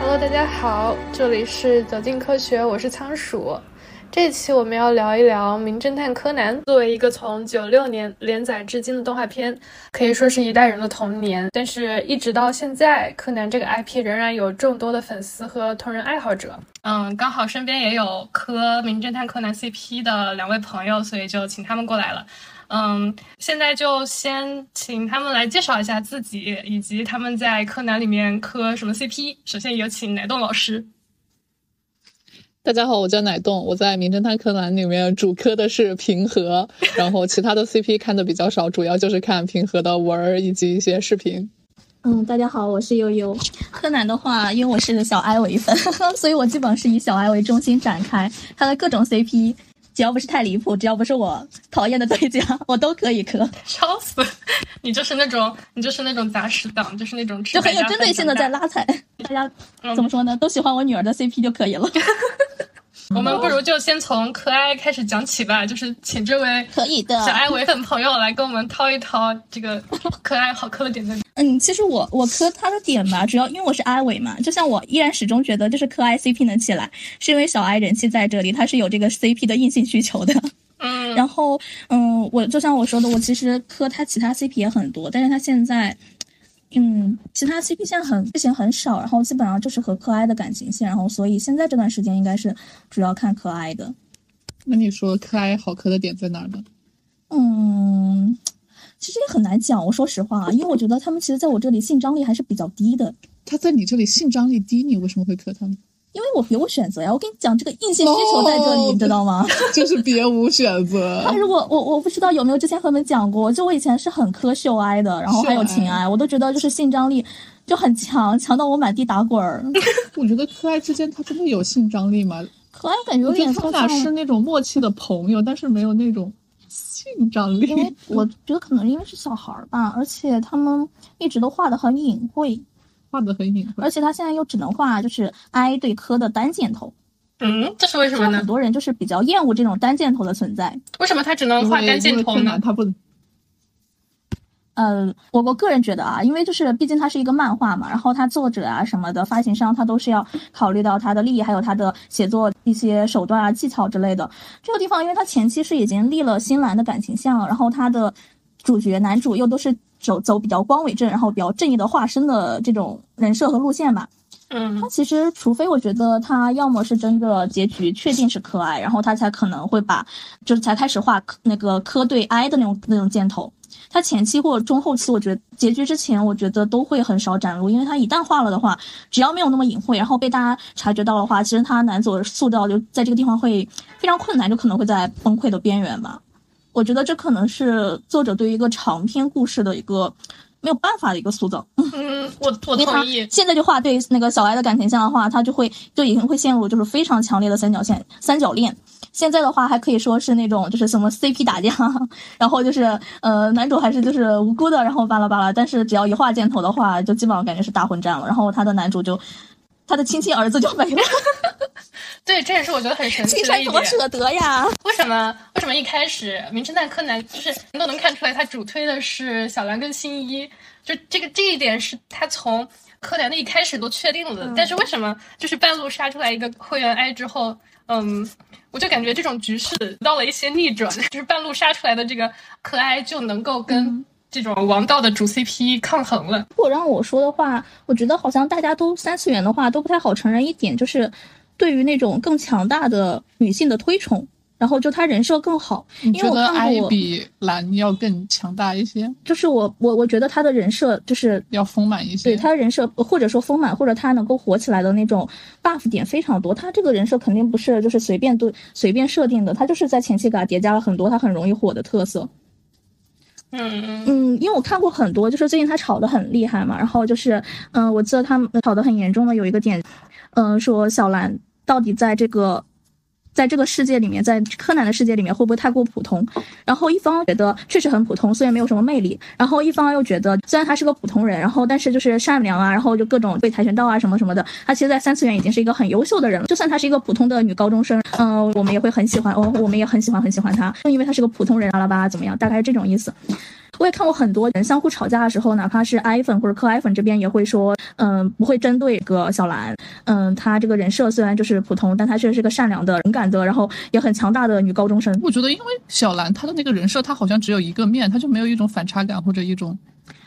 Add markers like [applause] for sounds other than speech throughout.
Hello，大家好，这里是走进科学，我是仓鼠。这期我们要聊一聊《名侦探柯南》。作为一个从九六年连载至今的动画片，可以说是一代人的童年。但是，一直到现在，柯南这个 IP 仍然有众多的粉丝和同人爱好者。嗯，刚好身边也有磕《名侦探柯南》CP 的两位朋友，所以就请他们过来了。嗯，现在就先请他们来介绍一下自己，以及他们在柯南里面磕什么 CP。首先有请奶冻老师。大家好，我叫奶冻，我在《名侦探柯南》里面主磕的是平和，然后其他的 CP [laughs] 看的比较少，主要就是看平和的文儿以及一些视频。嗯，大家好，我是悠悠。柯南的话，因为我是小哀为粉，[laughs] 所以我基本上是以小哀为中心展开，他的各种 CP，只要不是太离谱，只要不是我讨厌的对家，我都可以磕。[laughs] 笑死！你就是那种，你就是那种杂食党，就是那种就很有针对性的在拉踩。[laughs] 大家怎么说呢？都喜欢我女儿的 CP 就可以了。[laughs] 我们不如就先从可爱开始讲起吧，就是请这位可以的小爱唯粉朋友来跟我们掏一掏这个可爱好磕的点在哪。嗯，其实我我磕他的点吧，主要因为我是阿伟嘛，就像我依然始终觉得，就是磕爱 CP 能起来，是因为小爱人气在这里，他是有这个 CP 的硬性需求的。嗯，然后嗯，我就像我说的，我其实磕他其他 CP 也很多，但是他现在。嗯，其他 CP 线很之前很少，然后基本上就是和可爱的感情线，然后所以现在这段时间应该是主要看可爱的。那你说可爱好磕的点在哪儿呢？嗯，其实也很难讲。我说实话啊，因为我觉得他们其实在我这里性张力还是比较低的。他在你这里性张力低，你为什么会磕他呢？因为我别无选择呀，我跟你讲，这个硬性需求在这里，你知道吗？[laughs] 就是别无选择。[laughs] 但是我我我不知道有没有之前和你们讲过，就我以前是很磕秀哀的，然后还有情哀，我都觉得就是性张力就很强，强到我满地打滚儿。[laughs] 我觉得可爱之间他真的有性张力吗？可爱感觉有点他们俩是那种默契的朋友，但是没有那种性张力。因为我觉得可能因为是小孩儿吧，而且他们一直都画的很隐晦。画的很隐晦，而且他现在又只能画就是 I 对科的单箭头，嗯，这是为什么呢？很多人就是比较厌恶这种单箭头的存在。为什么他只能画单箭头呢？他不，呃，我我个人觉得啊，因为就是毕竟它是一个漫画嘛，然后他作者啊什么的，发行商他都是要考虑到他的利益，还有他的写作一些手段啊、技巧之类的。这个地方，因为他前期是已经立了新兰的感情线了，然后他的主角男主又都是。走走比较光伟正，然后比较正义的化身的这种人设和路线吧。嗯，他其实除非我觉得他要么是真的结局确定是柯爱，然后他才可能会把就是才开始画那个柯对哀的那种那种箭头。他前期或者中后期，我觉得结局之前，我觉得都会很少展露，因为他一旦画了的话，只要没有那么隐晦，然后被大家察觉到的话，其实他男主塑造就在这个地方会非常困难，就可能会在崩溃的边缘吧。我觉得这可能是作者对于一个长篇故事的一个没有办法的一个塑造。嗯，我我同意。现在就画对那个小哀的感情线的话，他就会就已经会陷入就是非常强烈的三角线三角恋。现在的话还可以说是那种就是什么 CP 打架，[laughs] 然后就是呃男主还是就是无辜的，然后巴拉巴拉。但是只要一画箭头的话，就基本上感觉是大混战了。然后他的男主就他的亲亲儿子就没了。[laughs] 对，这也是我觉得很神奇的一点。多舍得呀！为什么？为什么一开始《名侦探柯南》就是你都能看出来，他主推的是小兰跟新一，就这个这一点是他从柯南的一开始都确定了的。但是为什么就是半路杀出来一个会员哀之后，嗯，我就感觉这种局势到了一些逆转，就是半路杀出来的这个可爱就能够跟这种王道的主 CP 抗衡了。如果让我说的话，我觉得好像大家都三次元的话都不太好承认一点，就是。对于那种更强大的女性的推崇，然后就她人设更好。因为我看过比蓝要更强大一些。就是我我我觉得她的人设就是要丰满一些。对她的人设或者说丰满，或者她能够火起来的那种 buff 点非常多。她这个人设肯定不是就是随便对随便设定的，她就是在前期给她叠加了很多她很容易火的特色。嗯嗯，因为我看过很多，就是最近他炒的很厉害嘛，然后就是嗯，我记得他们炒的很严重的有一个点。嗯，说小兰到底在这个在这个世界里面，在柯南的世界里面会不会太过普通？然后一方觉得确实很普通，虽然没有什么魅力；然后一方又觉得虽然他是个普通人，然后但是就是善良啊，然后就各种会跆拳道啊什么什么的，他其实，在三次元已经是一个很优秀的人了。就算他是一个普通的女高中生，嗯，我们也会很喜欢哦，我们也很喜欢很喜欢他，就因为他是个普通人，巴拉巴怎么样，大概是这种意思。我也看过很多人相互吵架的时候，哪怕是 i 粉或者磕 i 粉这边也会说，嗯，不会针对个小兰，嗯，她这个人设虽然就是普通，但她确实是个善良的、勇敢的，然后也很强大的女高中生。我觉得，因为小兰她的那个人设，她好像只有一个面，她就没有一种反差感或者一种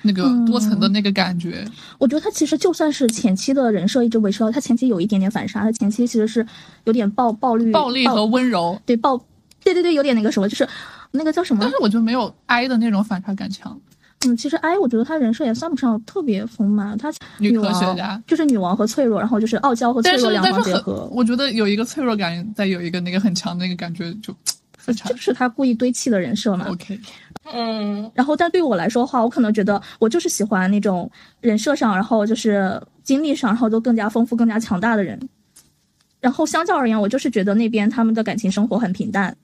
那个多层的那个感觉。我觉得她其实就算是前期的人设一直维持到，她前期有一点点反杀，她前期其实是有点暴暴力、暴力和温柔，对暴，对对对，有点那个什么，就是。那个叫什么？但是我就没有 I 的那种反差感强。嗯，其实 I 我觉得他人设也算不上特别丰满，他女科学家就是女王和脆弱，然后就是傲娇和脆弱两方结合。我觉得有一个脆弱感，再有一个那个很强的那个感觉，就反差。就是他故意堆砌的人设嘛。OK，嗯。然后，但对我来说的话，我可能觉得我就是喜欢那种人设上，然后就是经历上，然后都更加丰富、更加强大的人。然后相较而言，我就是觉得那边他们的感情生活很平淡。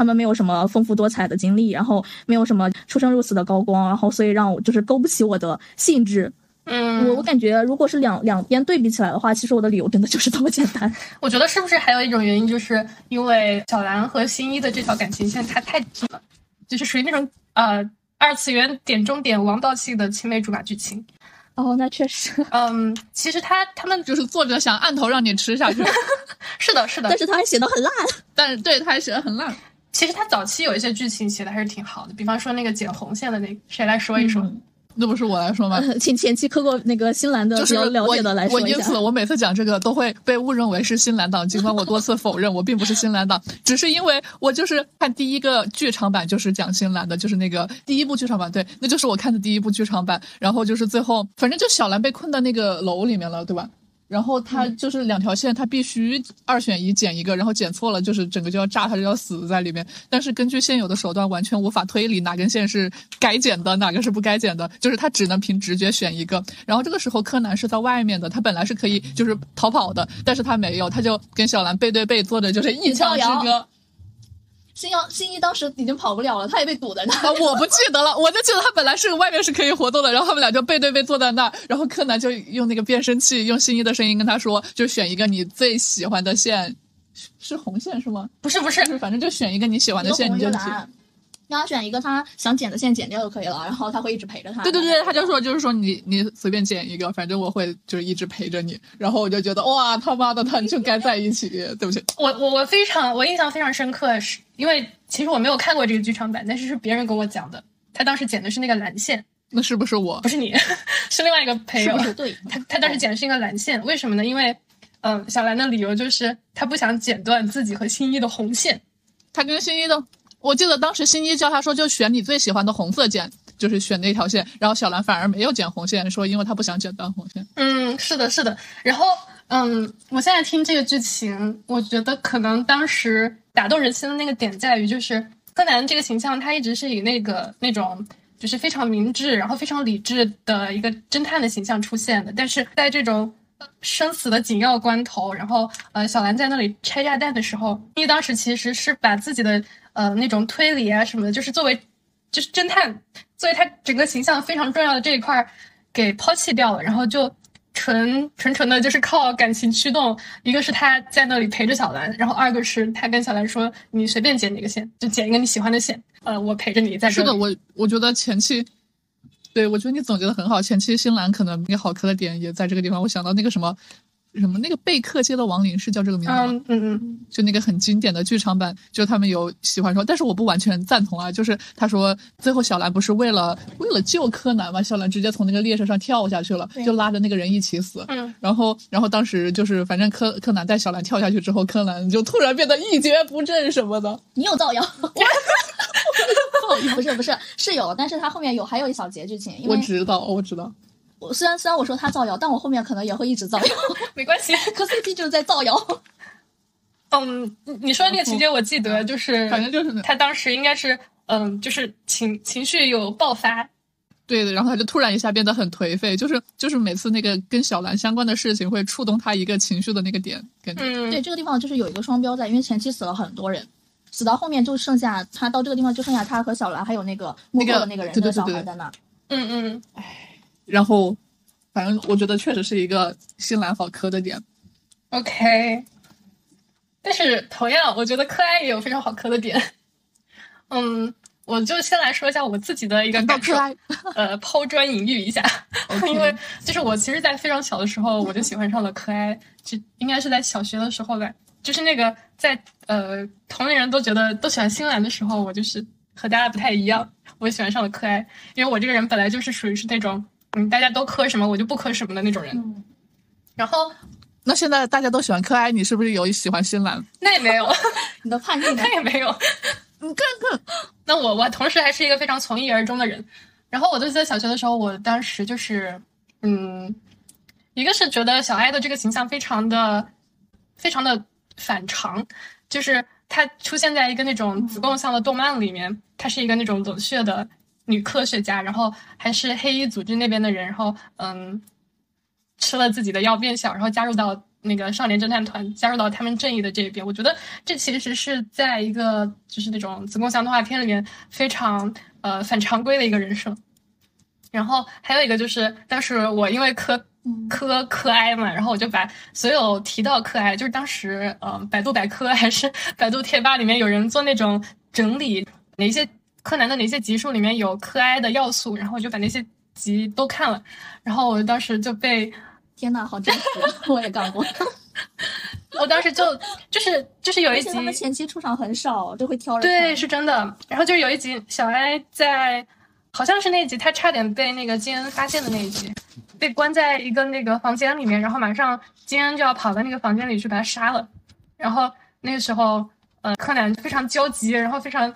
他们没有什么丰富多彩的经历，然后没有什么出生入死的高光，然后所以让我就是勾不起我的兴致。嗯，我我感觉如果是两两边对比起来的话，其实我的理由真的就是这么简单。我觉得是不是还有一种原因，就是因为小兰和新一的这条感情线它太紧了，就是属于那种呃二次元点中点王道系的青梅竹马剧情。哦，那确实。嗯，其实他他们就是作者想按头让你吃下去。[laughs] 是的，是的。但是他还写的很烂。但是对，他还写的很烂。其实他早期有一些剧情写的还是挺好的，比方说那个剪红线的那，谁来说一说？那不是我来说吗？[laughs] 请前期磕过那个新兰的比较了解的来说一下。我因此我每次讲这个都会被误认为是新兰党，尽管我多次否认我并不是新兰党，[laughs] 只是因为我就是看第一个剧场版就是讲新兰的，就是那个第一部剧场版，对，那就是我看的第一部剧场版。然后就是最后，反正就小兰被困在那个楼里面了，对吧？然后他就是两条线，他必须二选一剪一个，然后剪错了就是整个就要炸，他就要死在里面。但是根据现有的手段，完全无法推理哪根线是该剪的，哪个是不该剪的，就是他只能凭直觉选一个。然后这个时候柯南是在外面的，他本来是可以就是逃跑的，但是他没有，他就跟小兰背对背坐着，就是一墙之隔。新阳新一当时已经跑不了了，他也被堵在那。啊，我不记得了，我就记得他本来是外面是可以活动的，然后他们俩就背对背坐在那儿，然后柯南就用那个变声器，用新一的声音跟他说，就选一个你最喜欢的线，是红线是吗？不是不是，反正就选一个你喜欢的线，你就选。让他选一个他想剪的线剪掉就可以了，然后他会一直陪着他。对对对，他就说就是说你你随便剪一个，反正我会就是一直陪着你。然后我就觉得哇他妈的，他就该在一起。对不起，我我我非常我印象非常深刻，是因为其实我没有看过这个剧场版，但是是别人跟我讲的。他当时剪的是那个蓝线，那是不是我？不是你，[laughs] 是另外一个朋友。对，他他当时剪的是一个蓝线，为什么呢？因为嗯，小兰的理由就是他不想剪断自己和新一的红线，他跟新一的。我记得当时新一叫他说就选你最喜欢的红色剪，就是选那条线，然后小兰反而没有剪红线，说因为他不想剪断红线。嗯，是的，是的。然后，嗯，我现在听这个剧情，我觉得可能当时打动人心的那个点在于，就是柯南这个形象，他一直是以那个那种就是非常明智，然后非常理智的一个侦探的形象出现的。但是在这种生死的紧要关头，然后呃，小兰在那里拆炸弹的时候，因为当时其实是把自己的。呃，那种推理啊什么的，就是作为，就是侦探，作为他整个形象非常重要的这一块，给抛弃掉了，然后就纯纯纯的，就是靠感情驱动。一个是他在那里陪着小兰，然后二个是他跟小兰说：“你随便剪哪个线，就剪一个你喜欢的线。”呃，我陪着你在。是的，我我觉得前期，对我觉得你总结的很好。前期新兰可能那个好磕的点也在这个地方。我想到那个什么。什么那个贝克街的亡灵是叫这个名字吗？嗯嗯嗯，就那个很经典的剧场版，就他们有喜欢说，但是我不完全赞同啊。就是他说最后小兰不是为了为了救柯南嘛，小兰直接从那个列车上跳下去了，就拉着那个人一起死。嗯，然后然后当时就是反正柯柯南带小兰跳下去之后，柯南就突然变得一蹶不振什么的。你有造谣？[laughs] 不是不是是有，但是他后面有还有一小节剧情。我知道，我知道。我虽然虽然我说他造谣，但我后面可能也会一直造谣。[laughs] 没关系，磕 CP 就是在造谣。[laughs] 嗯，你说的那个情节我记得，就是反正就是他当时应该是嗯，就是情情绪有爆发，对的，然后他就突然一下变得很颓废，就是就是每次那个跟小兰相关的事情会触动他一个情绪的那个点，感觉。嗯，对，这个地方就是有一个双标在，因为前期死了很多人，死到后面就剩下他到这个地方就剩下他和小兰还有那个幕后的那个人的小对对对对孩在那儿。嗯嗯，然后，反正我觉得确实是一个新兰好磕的点。OK，但是同样，我觉得柯哀也有非常好磕的点。[laughs] 嗯，我就先来说一下我自己的一个感受。[laughs] 呃，抛砖引玉一下，[laughs] 因为就是我其实，在非常小的时候我就喜欢上了柯哀，就应该是在小学的时候吧，就是那个在呃同龄人都觉得都喜欢新兰的时候，我就是和大家不太一样，我喜欢上了柯哀，因为我这个人本来就是属于是那种嗯大家都磕什么我就不磕什么的那种人，嗯，然后那现在大家都喜欢柯哀，你是不是有喜欢新兰？那也没有。[laughs] 你的叛逆 [laughs] 那？也没有。你看看，那我我同时还是一个非常从一而终的人。然后我就记得小学的时候，我当时就是，嗯，一个是觉得小哀的这个形象非常的非常的反常，就是她出现在一个那种子贡像的动漫里面，她是一个那种冷血的女科学家，然后还是黑衣组织那边的人，然后嗯，吃了自己的药变小，然后加入到那个少年侦探团，加入到他们正义的这一边。我觉得这其实是在一个就是那种子贡像动画片里面非常呃反常规的一个人设。然后还有一个就是，当时我因为科科科哀嘛，然后我就把所有提到科哀，就是当时呃百度百科 [laughs] 还是百度贴吧里面有人做那种整理，哪些柯南的哪些集数里面有柯哀的要素，然后我就把那些集都看了，然后我当时就被天呐，好真实！[laughs] 我也干过，[laughs] 我当时就就是就是有一集他们前期出场很少，就会挑人对，是真的。然后就是有一集，小哀在好像是那集，他差点被那个金恩发现的那一集，被关在一个那个房间里面，然后马上金恩就要跑到那个房间里去把他杀了。然后那个时候，呃，柯南非常焦急，然后非常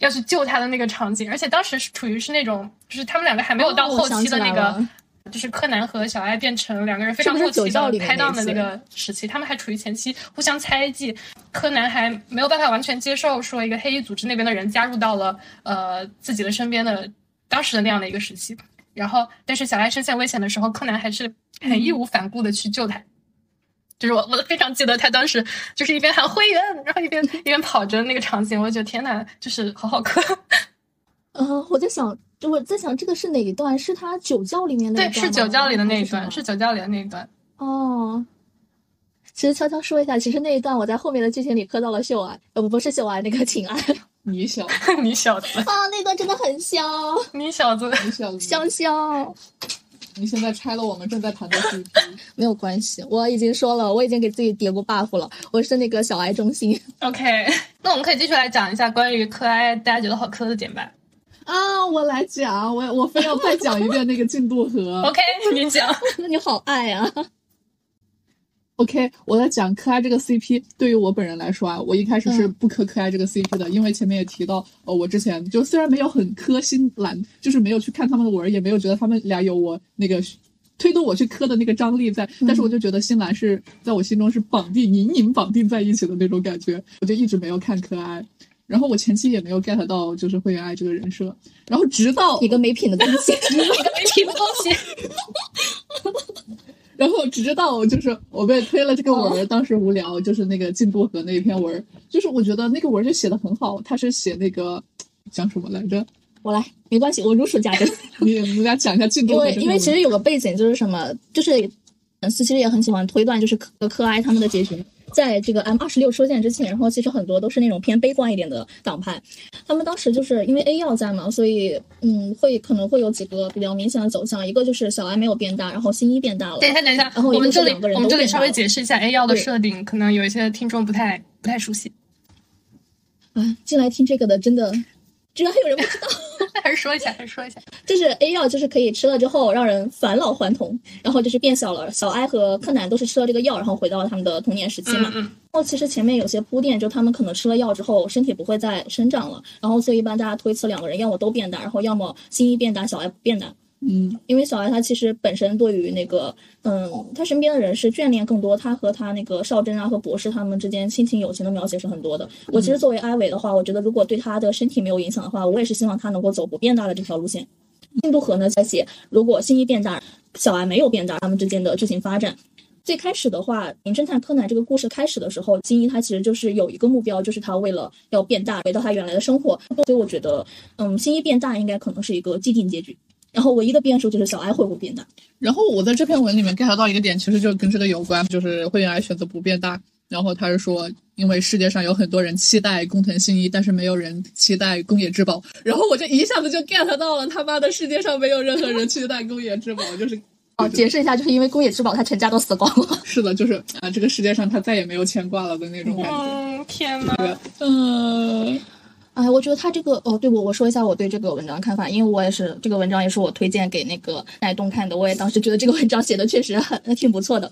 要去救他的那个场景，而且当时是处于是那种，就是他们两个还没有到后期的那个。就是柯南和小爱变成两个人非常是不是后期的拍档的那个时期，他们还处于前期，互相猜忌。柯南还没有办法完全接受说一个黑衣组织那边的人加入到了呃自己的身边的当时的那样的一个时期。然后，但是小爱身陷危险的时候，柯南还是很义无反顾的去救他。就是我，我非常记得他当时就是一边喊灰原，然后一边一边跑着那个场景，我就觉得天呐，就是好好磕。[laughs] 呃，我在想，我在想这个是哪一段？是他酒窖里面那一对，是酒窖里的那一段，是酒窖里的那一段。哦。其实悄悄说一下，其实那一段我在后面的剧情里磕到了秀爱，呃，不不是秀爱，那个请爱你 [laughs] 小子 [laughs] 你小子，啊，那段真的很香，你小子，你小子，香香。你现在拆了我们正在谈的 CP，[laughs] 没有关系，我已经说了，我已经给自己叠过 buff 了，我是那个小爱中心 OK，[laughs] 那我们可以继续来讲一下关于可爱大家觉得好磕的点吧。啊！我来讲，我我非要再讲一遍那个进度盒。[laughs] OK，你讲。那你好爱啊！OK，我在讲柯爱这个 CP，对于我本人来说啊，我一开始是不磕柯爱这个 CP 的，因为前面也提到，呃，我之前就虽然没有很磕新兰，就是没有去看他们的文，也没有觉得他们俩有我那个推动我去磕的那个张力在，但是我就觉得新兰是在我心中是绑定隐隐绑定在一起的那种感觉，我就一直没有看柯爱。然后我前期也没有 get 到就是会员爱这个人设，然后直到一个没品的东西，一个没品的东西。[laughs] 然后只知道就是我被推了这个文儿，当时无聊，就是那个进度河那一篇文儿，就是我觉得那个文儿就写的很好，他是写那个讲什么来着？[laughs] 我来，没关系，我如数家珍。你 [laughs] 你们俩讲一下进度因。为因为其实有个背景就是什么，就是粉丝其实也很喜欢推断，就是柯柯哀他们的结局。在这个 M 二十六出现之前，然后其实很多都是那种偏悲观一点的党派，他们当时就是因为 A 药在嘛，所以嗯，会可能会有几个比较明显的走向，一个就是小 I 没有变大，然后新一变大了，等一下，等一下，然后我们这里我们这里稍微解释一下 A 药的设定，可能有一些听众不太不太熟悉，啊，进来听这个的真的，居然还有人不知道。还 [laughs] 是说一下，还是说一下。就是 A 药，就是可以吃了之后让人返老还童，然后就是变小了。小哀和柯南都是吃了这个药，然后回到了他们的童年时期嘛。嗯嗯，然后其实前面有些铺垫，就他们可能吃了药之后身体不会再生长了，然后所以一般大家推测两个人要么都变大，然后要么新一变大，小哀不变大。嗯，因为小哀他其实本身对于那个，嗯，他身边的人是眷恋更多，他和他那个少珍啊和博士他们之间亲情友情的描写是很多的。我其实作为阿伟的话，我觉得如果对他的身体没有影响的话，我也是希望他能够走不变大的这条路线。印度河呢在写，如果新一变大，小哀没有变大，他们之间的剧情发展。最开始的话，《名侦探柯南》这个故事开始的时候，新一他其实就是有一个目标，就是他为了要变大，回到他原来的生活。所以我觉得，嗯，新一变大应该可能是一个既定结局。然后唯一的变数就是小哀会不会变大。然后我在这篇文里面 get 到一个点，其实就跟这个有关，就是会员爱选择不变大。然后他是说，因为世界上有很多人期待工藤新一，但是没有人期待宫野之宝。然后我就一下子就 get 到了，他妈的世界上没有任何人期待宫野之宝，就是 [laughs] 哦，解释一下，就是因为宫野之宝他全家都死光了。[laughs] 是的，就是啊，这个世界上他再也没有牵挂了的那种感觉。嗯，天呐，嗯。哎，我觉得他这个哦，对我我说一下我对这个文章的看法，因为我也是这个文章也是我推荐给那个奶东看的，我也当时觉得这个文章写的确实很挺不错的，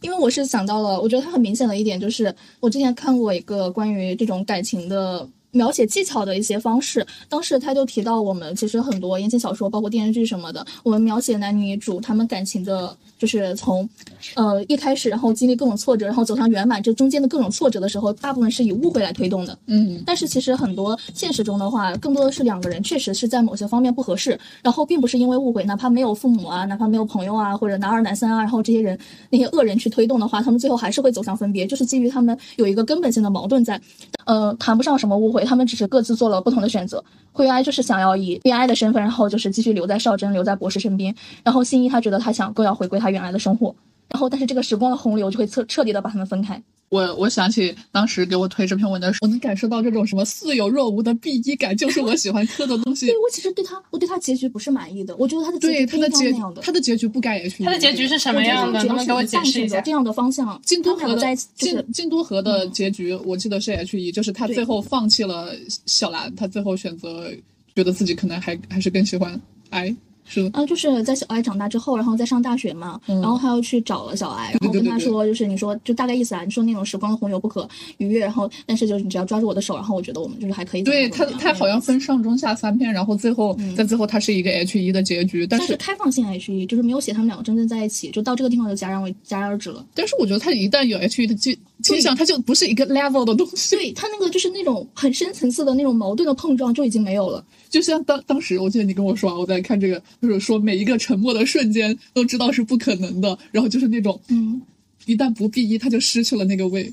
因为我是想到了，我觉得他很明显的一点就是，我之前看过一个关于这种感情的描写技巧的一些方式，当时他就提到我们其实很多言情小说，包括电视剧什么的，我们描写男女主他们感情的。就是从，呃，一开始，然后经历各种挫折，然后走向圆满，这中间的各种挫折的时候，大部分是以误会来推动的。嗯，但是其实很多现实中的话，更多的是两个人确实是在某些方面不合适，然后并不是因为误会，哪怕没有父母啊，哪怕没有朋友啊，或者男二男三啊，然后这些人那些恶人去推动的话，他们最后还是会走向分别，就是基于他们有一个根本性的矛盾在，呃，谈不上什么误会，他们只是各自做了不同的选择。灰哀就是想要以恋爱的身份，然后就是继续留在少真，留在博士身边，然后新一他觉得他想更要回归他原来的生活，然后但是这个时光的洪流就会彻彻底的把他们分开。我我想起当时给我推这篇文的时候，我能感受到这种什么似有若无的 B 一感，就是我喜欢磕的东西。[laughs] 对我其实对他，我对他结局不是满意的，我觉得他的对他的结的，他的结局不该也去。他的结局是什么样的？能给我解释一下？这样的方向，京都和的京京都河的结局，我记得是 H E，就是他最后放弃了小兰，他最后选择。觉得自己可能还还是更喜欢爱。是啊，就是在小爱长大之后，然后再上大学嘛，然后他又去找了小爱，然后跟他说，就是你说就大概意思啊，你说那种时光的洪流不可逾越，然后但是就是你只要抓住我的手，然后我觉得我们就是还可以。对他，他好像分上中下三篇，然后最后在最后他是一个 H 一的结局，但是开放性 H 一，就是没有写他们两个真正在一起，就到这个地方就戛然为戛然而止了。但是我觉得他一旦有 H 一的倾倾向，他就不是一个 level 的东西。对他那个就是那种很深层次的那种矛盾的碰撞就已经没有了。就像当当时我记得你跟我说，我在看这个，就是说每一个。沉默的瞬间都知道是不可能的，然后就是那种，嗯，一旦不避一，他就失去了那个味。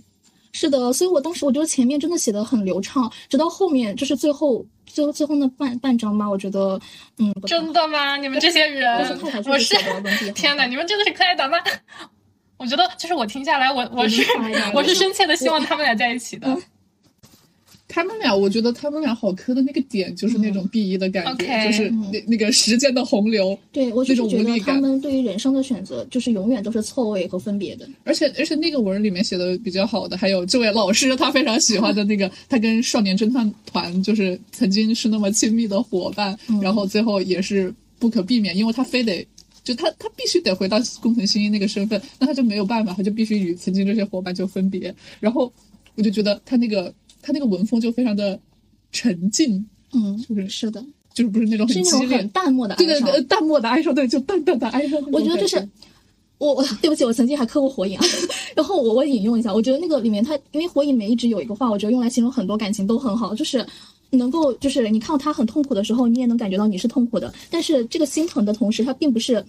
是的，所以我当时我觉得前面真的写的很流畅，直到后面就是最后最后最后那半半章吧，我觉得，嗯，真的吗？你们这些人，我是天哪，你们真的是可爱党吗？[laughs] 我觉得就是我听下来，我我是 [laughs] 我是深切的希望他们俩在一起的。他们俩，我觉得他们俩好磕的那个点就是那种 B 一的感觉，就是那那个时间的洪流。对，我就是觉得他们对于人生的选择，就是永远都是错位和分别的。而且而且那个文里面写的比较好的，还有这位老师他非常喜欢的那个，他跟少年侦探团就是曾经是那么亲密的伙伴，然后最后也是不可避免，因为他非得就他他必须得回到工藤新一那个身份，那他就没有办法，他就必须与曾经这些伙伴就分别。然后我就觉得他那个。他那个文风就非常的沉静，嗯，就是是的，就是不是那种很激烈、淡漠的哀伤，对对，淡漠的哀伤，对，就淡淡的哀伤。我觉得就是我，对不起，我曾经还磕过火影，[laughs] 然后我我引用一下，我觉得那个里面他，因为火影里面一直有一个话，我觉得用来形容很多感情都很好，就是能够，就是你看到他很痛苦的时候，你也能感觉到你是痛苦的，但是这个心疼的同时，他并不是。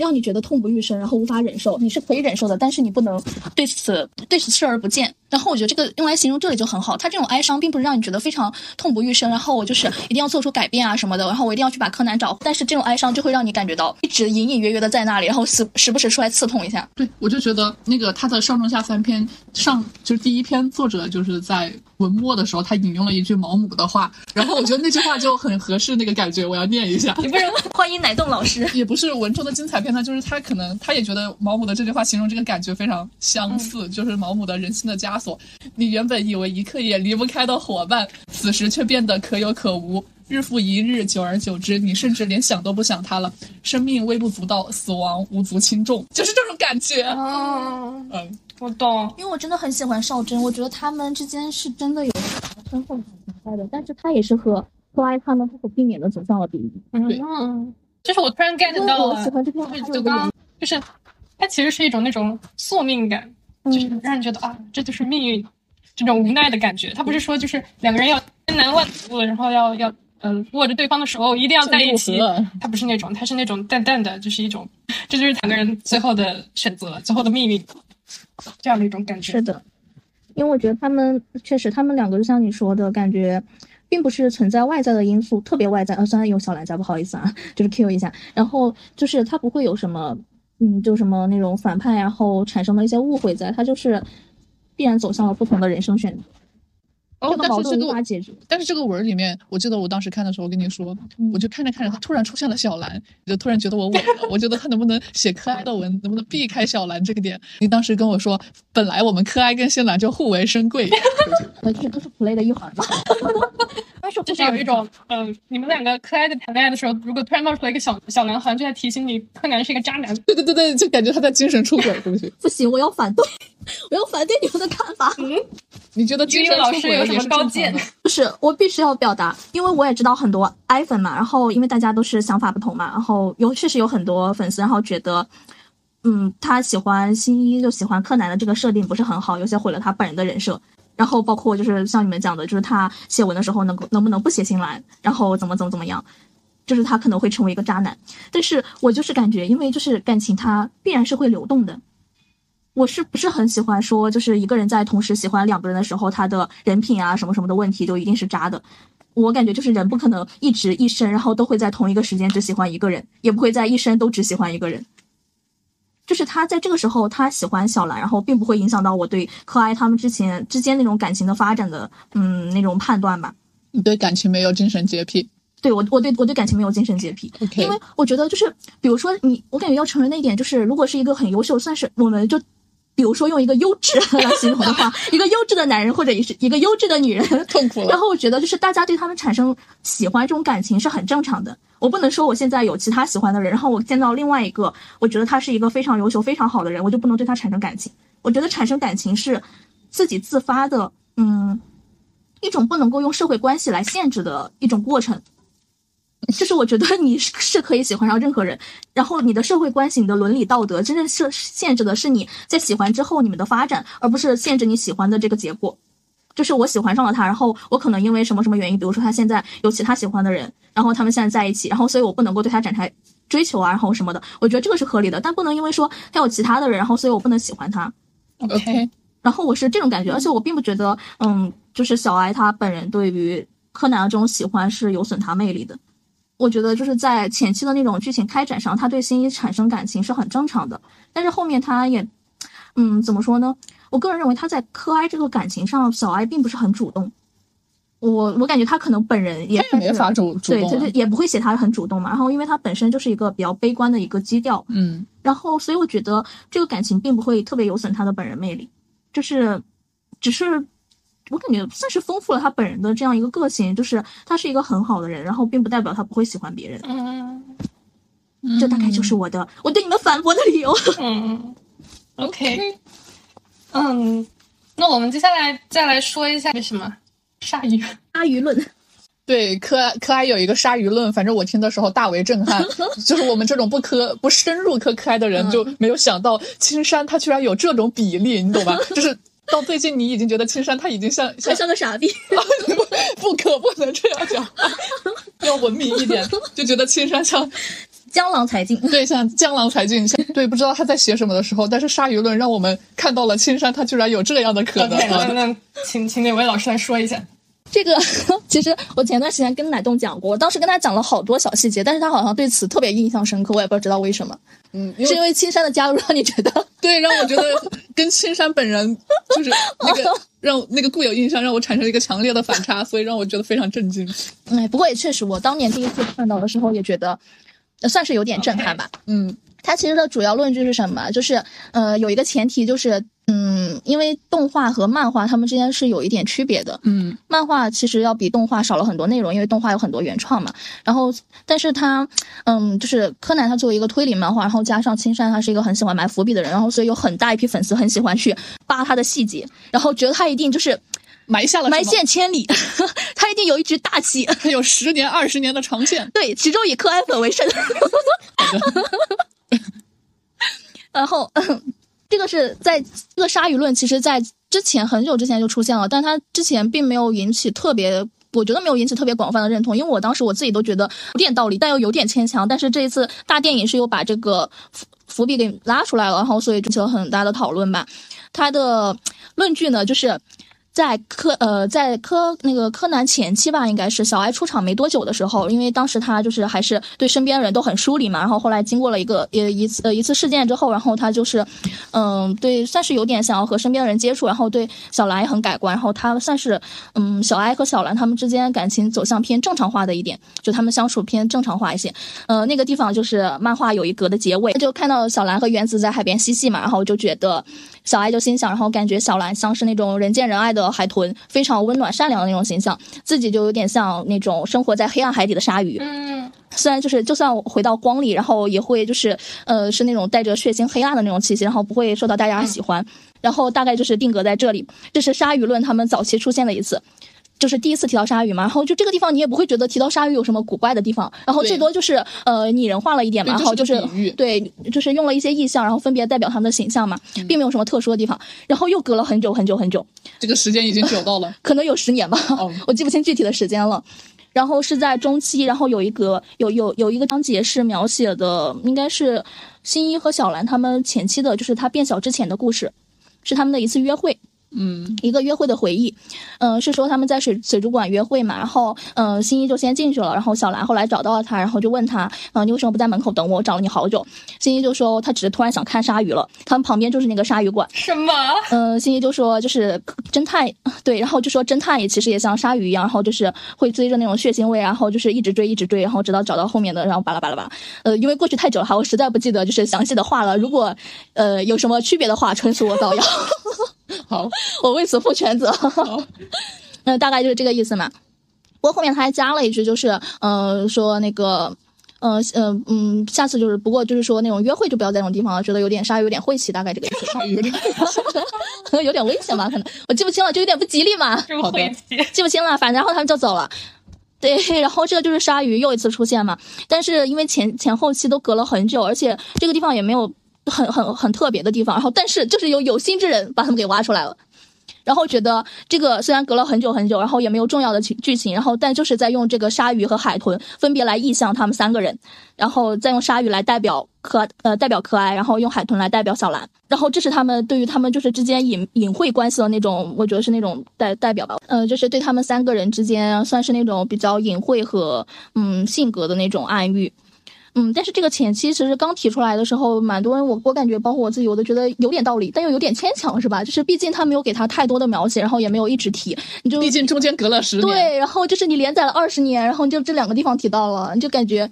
让你觉得痛不欲生，然后无法忍受，你是可以忍受的，但是你不能对此对此视而不见。然后我觉得这个用来形容这里就很好，他这种哀伤并不是让你觉得非常痛不欲生，然后我就是一定要做出改变啊什么的，然后我一定要去把柯南找。但是这种哀伤就会让你感觉到一直隐隐约约的在那里，然后时时不时出来刺痛一下。对，我就觉得那个他的上中下三篇上就是第一篇作者就是在文末的时候他引用了一句毛姆的话，然后我觉得那句话就很合适那个感觉，我要念一下。你不是欢迎奶冻老师，也不是文中的精彩片。那就是他可能他也觉得毛姆的这句话形容这个感觉非常相似，就是毛姆的人心的枷锁。你原本以为一刻也离不开的伙伴，此时却变得可有可无。日复一日，久而久之，你甚至连想都不想他了。生命微不足道，死亡无足轻重，就是这种感觉。嗯嗯，我懂。因为我真的很喜欢少真，我觉得他们之间是真的有深厚的存在的，但是他也是和后来他们不可避免的走向了别离。嗯。就是我突然 get 到了，就刚就是它其实是一种那种宿命感，就是让人觉得啊，这就是命运，这种无奈的感觉。他不是说就是两个人要千难万阻，然后要要呃握着对方的手一定要在一起。他不是那种，他是那种淡淡的，就是一种，这就是两个人最后的选择，最后的命运，这样的一种感觉。是的，因为我觉得他们确实，他们两个就像你说的感觉，并不是存在外在的因素，特别外在。呃，虽然有小蓝在，不好意思啊，就是 Q 一下。然后就是他不会有什么，嗯，就什么那种反派，然后产生了一些误会在，他就是必然走向了不同的人生选择，哦这，个矛盾但是这个无法解决。但是这个文里面，我记得我当时看的时候，我跟你说，我就看着看着，他突然出现了小兰，就突然觉得我稳了。我觉得他能不能写柯爱的文，能不能避开小兰这个点？你当时跟我说，本来我们柯爱跟新兰就互为深贵，呃，这都是 play 的一环吧。[laughs] 但是就是有一种，呃，你们两个可爱的谈恋爱的时候，如果突然冒出来一个小小男孩，就在提醒你，柯南是一个渣男。对对对对，就感觉他在精神出轨，对不对？不行，我要反对，我要反对你们的看法。嗯你觉得精神出轨老师有什么高见的？不是，我必须要表达，因为我也知道很多 i 粉嘛，然后因为大家都是想法不同嘛，然后有确实有很多粉丝，然后觉得，嗯，他喜欢新一就喜欢柯南的这个设定不是很好，有些毁了他本人的人设。然后包括就是像你们讲的，就是他写文的时候能够能不能不写新兰，然后怎么怎么怎么样，就是他可能会成为一个渣男。但是我就是感觉，因为就是感情它必然是会流动的，我是不是很喜欢说，就是一个人在同时喜欢两个人的时候，他的人品啊什么什么的问题就一定是渣的。我感觉就是人不可能一直一生，然后都会在同一个时间只喜欢一个人，也不会在一生都只喜欢一个人。就是他在这个时候他喜欢小兰，然后并不会影响到我对柯哀他们之前之间那种感情的发展的嗯那种判断吧。你对感情没有精神洁癖对我，我对我对感情没有精神洁癖。因为我觉得就是，比如说你，我感觉要承认的一点就是，如果是一个很优秀，算是我们就，比如说用一个优质来 [laughs] 形容的话，一个优质的男人或者也是一个优质的女人，[laughs] 痛苦了然后我觉得就是大家对他们产生喜欢这种感情是很正常的。我不能说我现在有其他喜欢的人，然后我见到另外一个，我觉得他是一个非常优秀、非常好的人，我就不能对他产生感情。我觉得产生感情是自己自发的，嗯，一种不能够用社会关系来限制的一种过程。就是我觉得你是是可以喜欢上任何人，然后你的社会关系、你的伦理道德，真正是限制的是你在喜欢之后你们的发展，而不是限制你喜欢的这个结果。就是我喜欢上了他，然后我可能因为什么什么原因，比如说他现在有其他喜欢的人，然后他们现在在一起，然后所以我不能够对他展开追求啊，然后什么的，我觉得这个是合理的，但不能因为说他有其他的人，然后所以我不能喜欢他。OK，然后我是这种感觉，而且我并不觉得，嗯，就是小哀他本人对于柯南的这种喜欢是有损他魅力的。我觉得就是在前期的那种剧情开展上，他对新一产生感情是很正常的，但是后面他也，嗯，怎么说呢？我个人认为他在柯哀这个感情上，小哀并不是很主动。我我感觉他可能本人也他也没法主主对，动啊就是也不会写他很主动嘛。然后因为他本身就是一个比较悲观的一个基调，嗯，然后所以我觉得这个感情并不会特别有损他的本人魅力，就是只是我感觉算是丰富了他本人的这样一个个性，就是他是一个很好的人，然后并不代表他不会喜欢别人，嗯这大概就是我的我对你们反驳的理由。嗯，[laughs] OK，嗯，那我们接下来再来说一下为什么鲨鱼。鲨鱼论，[laughs] 对，柯哀柯哀有一个鲨鱼论，反正我听的时候大为震撼。[laughs] 就是我们这种不科不深入科柯哀的人，就没有想到青山他居然有这种比例，你懂吧？就是到最近，你已经觉得青山他已经像像他像个傻逼。[laughs] 不可不能这样讲，要文明一点，就觉得青山像江郎才尽，对像江郎才尽，像对不知道他在写什么的时候，但是鲨鱼论让我们看到了青山他居然有这样的可能那啊！那请请哪位老师来说一下？这个其实我前段时间跟奶冻讲过，我当时跟他讲了好多小细节，但是他好像对此特别印象深刻，我也不知道为什么，嗯，因是因为青山的加入让你觉得 [laughs] 对，让我觉得跟青山本人就是那个 [laughs] 让那个固有印象让我产生了一个强烈的反差，所以让我觉得非常震惊。哎，不过也确实，我当年第一次看到的时候也觉得，呃算是有点震撼吧。嗯它其实的主要论据是什么？就是呃，有一个前提就是，嗯，因为动画和漫画它们之间是有一点区别的。嗯漫画其实要比动画少了很多内容，因为动画有很多原创嘛。然后，但是它，嗯，就是柯南他作为一个推理漫画，然后加上青山他是一个很喜欢埋伏笔的人，然后所以有很大一批粉丝很喜欢去扒他的细节，然后觉得他一定就是埋下了埋线千里，[laughs] 他一定有一支大旗。他 [laughs] 有十年、二十年的长线。对，其中以柯安粉为甚。[laughs] [laughs] 然后，这个是在这个鲨鱼论，其实在之前很久之前就出现了，但它之前并没有引起特别我觉得没有引起特别广泛的认同，因为我当时我自己都觉得有点道理，但又有点牵强。但是这一次大电影是又把这个伏伏笔给拉出来了，然后所以引起了很大的讨论吧。他的论据呢，就是。在柯呃，在柯那个柯南前期吧，应该是小爱出场没多久的时候，因为当时他就是还是对身边的人都很疏离嘛，然后后来经过了一个呃一次呃一次事件之后，然后他就是，嗯，对，算是有点想要和身边的人接触，然后对小兰也很改观，然后他算是嗯小爱和小兰他们之间感情走向偏正常化的一点，就他们相处偏正常化一些，呃，那个地方就是漫画有一格的结尾，就看到小兰和原子在海边嬉戏嘛，然后就觉得。小爱就心想，然后感觉小兰像是那种人见人爱的海豚，非常温暖善良的那种形象，自己就有点像那种生活在黑暗海底的鲨鱼。嗯，虽然就是就算回到光里，然后也会就是呃是那种带着血腥黑暗的那种气息，然后不会受到大家喜欢。然后大概就是定格在这里，这是鲨鱼论他们早期出现的一次。就是第一次提到鲨鱼嘛，然后就这个地方你也不会觉得提到鲨鱼有什么古怪的地方，然后最多就是呃拟人化了一点嘛，然后就是对，就是用了一些意象，然后分别代表他们的形象嘛，并没有什么特殊的地方。然后又隔了很久很久很久，这个时间已经久到了，[laughs] 可能有十年吧，[laughs] 我记不清具体的时间了。然后是在中期，然后有一个有有有一个章节是描写的，应该是新一和小兰他们前期的，就是他变小之前的故事，是他们的一次约会。嗯，一个约会的回忆，嗯，是说他们在水水族馆约会嘛，然后，嗯，新一就先进去了，然后小兰后来找到了他，然后就问他，嗯，你为什么不在门口等我？我找了你好久。新一就说他只是突然想看鲨鱼了，他们旁边就是那个鲨鱼馆。什么？嗯，新一就说就是侦探，对，然后就说侦探也其实也像鲨鱼一样，然后就是会追着那种血腥味，然后就是一直追一直追，然后直到找到后面的，然后巴拉巴拉巴拉。呃，因为过去太久了哈，我实在不记得就是详细的话了。如果呃有什么区别的话，纯属我造谣。[laughs] [laughs] 好，[laughs] 我为此负全责。嗯，[laughs] 大概就是这个意思嘛。不过后面他还加了一句，就是嗯，说那个，嗯嗯嗯，下次就是，不过就是说那种约会就不要在那种地方了，觉得有点鲨鱼有点晦气，大概这个意思。鲨鱼有点，有点危险吧，可能我记不清了，就有点不吉利嘛。好的，记不清了，反正然后他们就走了。对，然后这个就是鲨鱼又一次出现嘛，但是因为前前后期都隔了很久，而且这个地方也没有。很很很特别的地方，然后但是就是有有心之人把他们给挖出来了，然后觉得这个虽然隔了很久很久，然后也没有重要的情剧情，然后但就是在用这个鲨鱼和海豚分别来意象他们三个人，然后再用鲨鱼来代表可呃代表可爱，然后用海豚来代表小兰，然后这是他们对于他们就是之间隐隐晦关系的那种，我觉得是那种代代表吧，呃，就是对他们三个人之间算是那种比较隐晦和嗯性格的那种暗喻。嗯，但是这个前期其实刚提出来的时候，蛮多人我我感觉，包括我自己，我都觉得有点道理，但又有点牵强，是吧？就是毕竟他没有给他太多的描写，然后也没有一直提，你就毕竟中间隔了十年，对，然后就是你连载了二十年，然后就这两个地方提到了，你就感觉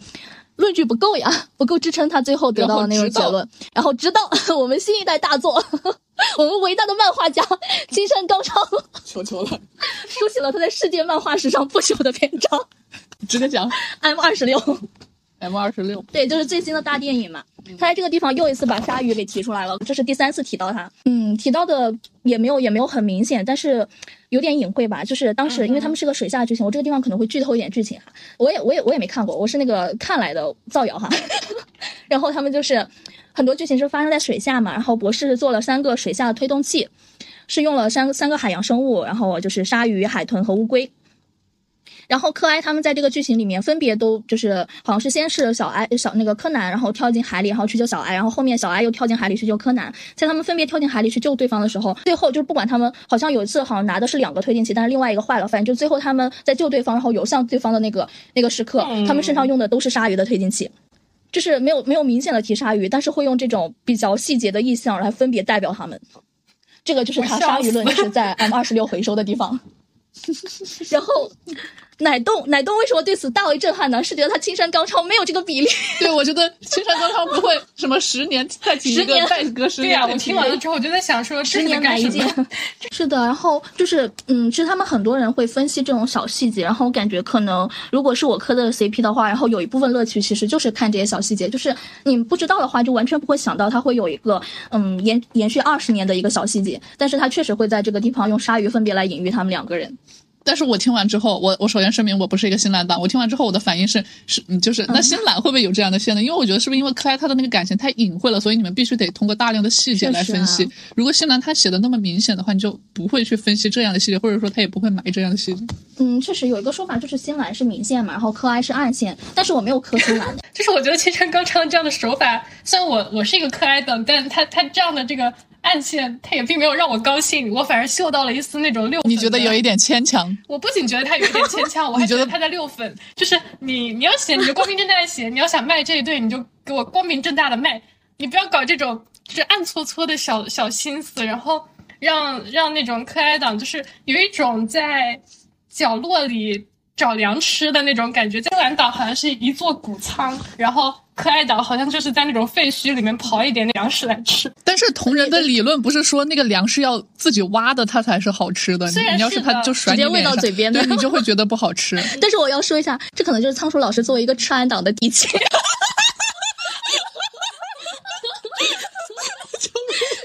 论据不够呀，[laughs] 不够支撑他最后得到的那种结论。然后直到 [laughs] 我们新一代大作，[laughs] 我们伟大的漫画家金山刚昌，求求了，书写了他在世界漫画史上不朽的篇章，直接讲 M 二十六。M 二十六，对，就是最新的大电影嘛。他在这个地方又一次把鲨鱼给提出来了，这是第三次提到他。嗯，提到的也没有也没有很明显，但是有点隐晦吧。就是当时因为他们是个水下剧情，我这个地方可能会剧透一点剧情哈。我也我也我也没看过，我是那个看来的造谣哈。[laughs] 然后他们就是很多剧情是发生在水下嘛，然后博士做了三个水下推动器，是用了三三个海洋生物，然后就是鲨鱼、海豚和乌龟。然后柯哀他们在这个剧情里面分别都就是好像是先是小哀小那个柯南，然后跳进海里，然后去救小哀，然后后面小哀又跳进海里去救柯南。在他们分别跳进海里去救对方的时候，最后就是不管他们好像有一次好像拿的是两个推进器，但是另外一个坏了，反正就最后他们在救对方，然后游向对方的那个那个时刻，他们身上用的都是鲨鱼的推进器，就是没有没有明显的提鲨鱼，但是会用这种比较细节的意象来分别代表他们。这个就是他鲨鱼论就是在 M 二十六回收的地方，[laughs] 然后。奶冻，奶冻为什么对此大为震撼呢？是觉得他青山高超没有这个比例。[laughs] 对，我觉得青山高超不会 [laughs] 什么十年再提一个再隔十年。我听完了之后，我就在想说，十年买一件。[laughs] 是的，然后就是，嗯，其实他们很多人会分析这种小细节，然后我感觉可能如果是我磕的 CP 的话，然后有一部分乐趣其实就是看这些小细节，就是你不知道的话，就完全不会想到他会有一个嗯延延续二十年的一个小细节，但是他确实会在这个地方用鲨鱼分别来隐喻他们两个人。但是我听完之后，我我首先声明我不是一个新蓝党，我听完之后我的反应是是，嗯，就是那新兰会不会有这样的线呢？因为我觉得是不是因为柯哀他的那个感情太隐晦了，所以你们必须得通过大量的细节来分析。如果新兰他写的那么明显的话，你就不会去分析这样的细节，或者说他也不会埋这样的细节。嗯，确实有一个说法就是新兰是明线嘛，然后柯哀是暗线，但是我没有磕新兰。[laughs] 就是我觉得青山刚昌这样的手法，虽然我我是一个柯爱党，但他他这样的这个暗线，他也并没有让我高兴，我反而嗅到了一丝那种六。你觉得有一点牵强？[laughs] 我不仅觉得他有一点牵强，我 [laughs] 还觉得他在六粉。就是你你要写，你就光明正大的写；你要想卖这一对，你就给我光明正大的卖，你不要搞这种就是暗搓搓的小小心思，然后让让那种可爱党就是有一种在角落里找粮吃的那种感觉。金兰岛好像是一座谷仓，然后可爱岛好像就是在那种废墟里面刨一点点粮食来吃。但是同人的理论不是说那个粮食要自己挖的，它才是好吃的。你虽然你要是它就甩你直接喂到嘴边的对你就会觉得不好吃。[laughs] 但是我要说一下，这可能就是仓鼠老师作为一个吃安党的底气。